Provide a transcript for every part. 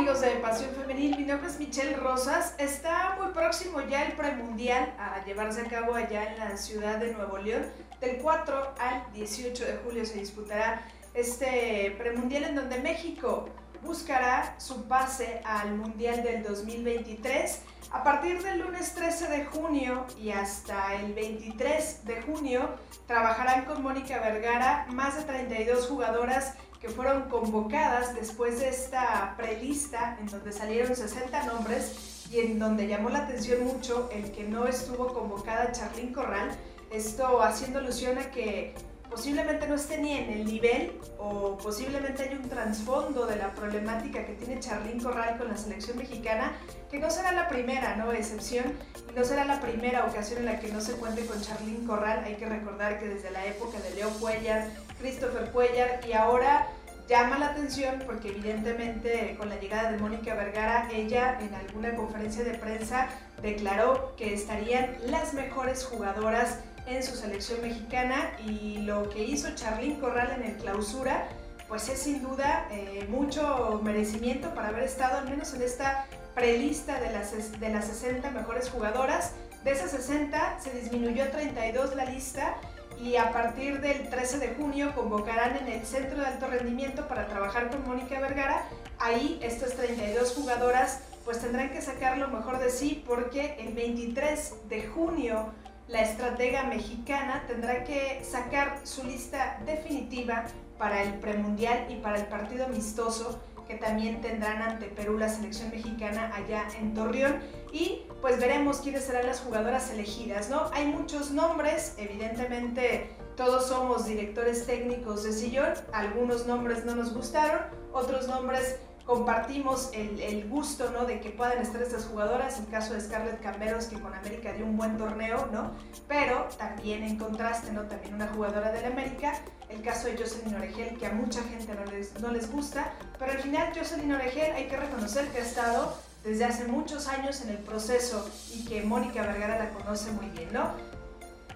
amigos de Pasión Femenil? Mi nombre es Michelle Rosas. Está muy próximo ya el premundial a llevarse a cabo allá en la ciudad de Nuevo León. Del 4 al 18 de julio se disputará este premundial en donde México buscará su pase al Mundial del 2023. A partir del lunes 13 de junio y hasta el 23 de junio trabajarán con Mónica Vergara más de 32 jugadoras que fueron convocadas después de esta prelista en donde salieron 60 nombres y en donde llamó la atención mucho el que no estuvo convocada Charlín Corral, esto haciendo alusión a que posiblemente no esté ni en el nivel o posiblemente hay un trasfondo de la problemática que tiene Charlín Corral con la selección mexicana, que no será la primera ¿no? excepción y no será la primera ocasión en la que no se cuente con Charlín Corral. Hay que recordar que desde la época de Leo Cuellar, Christopher Cuellar y ahora llama la atención porque evidentemente con la llegada de Mónica Vergara, ella en alguna conferencia de prensa declaró que estarían las mejores jugadoras en su selección mexicana y lo que hizo Charlín Corral en el clausura, pues es sin duda eh, mucho merecimiento para haber estado al menos en esta prelista de las, de las 60 mejores jugadoras. De esas 60 se disminuyó a 32 la lista y a partir del 13 de junio convocarán en el Centro de Alto Rendimiento para trabajar con Mónica Vergara. Ahí estas 32 jugadoras pues tendrán que sacar lo mejor de sí porque el 23 de junio la estratega mexicana tendrá que sacar su lista definitiva para el premundial y para el partido amistoso que también tendrán ante Perú la selección mexicana allá en Torreón y pues veremos quiénes serán las jugadoras elegidas, ¿no? Hay muchos nombres, evidentemente todos somos directores técnicos de sillón, algunos nombres no nos gustaron, otros nombres compartimos el, gusto ¿no? de que puedan estar estas jugadoras, el caso de Scarlett Camberos que con América dio un buen torneo, ¿no? pero también en contraste, ¿no? también una jugadora del América, el caso de Jocelyn Oregel que a mucha gente no les, no les gusta, pero al final Jocelyn Oregel hay que reconocer que ha estado desde hace muchos años en el proceso y que Mónica Vergara la conoce muy bien, ¿no?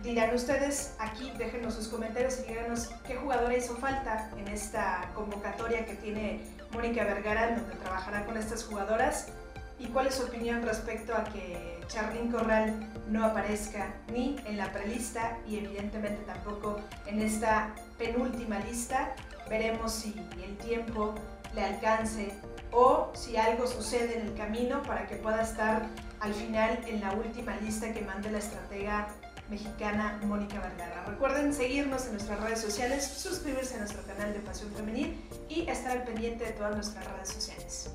Dirán ustedes aquí, déjenos sus comentarios y díganos qué jugadora hizo falta en esta convocatoria que tiene Mónica Vergara, donde trabajará con estas jugadoras. ¿Y cuál es su opinión respecto a que Charlín Corral no aparezca ni en la prelista y evidentemente tampoco en esta penúltima lista? Veremos si el tiempo le alcance o si algo sucede en el camino para que pueda estar al final en la última lista que mande la estratega mexicana Mónica Vergara. Recuerden seguirnos en nuestras redes sociales, suscribirse a nuestro canal de Pasión Femenil y estar al pendiente de todas nuestras redes sociales.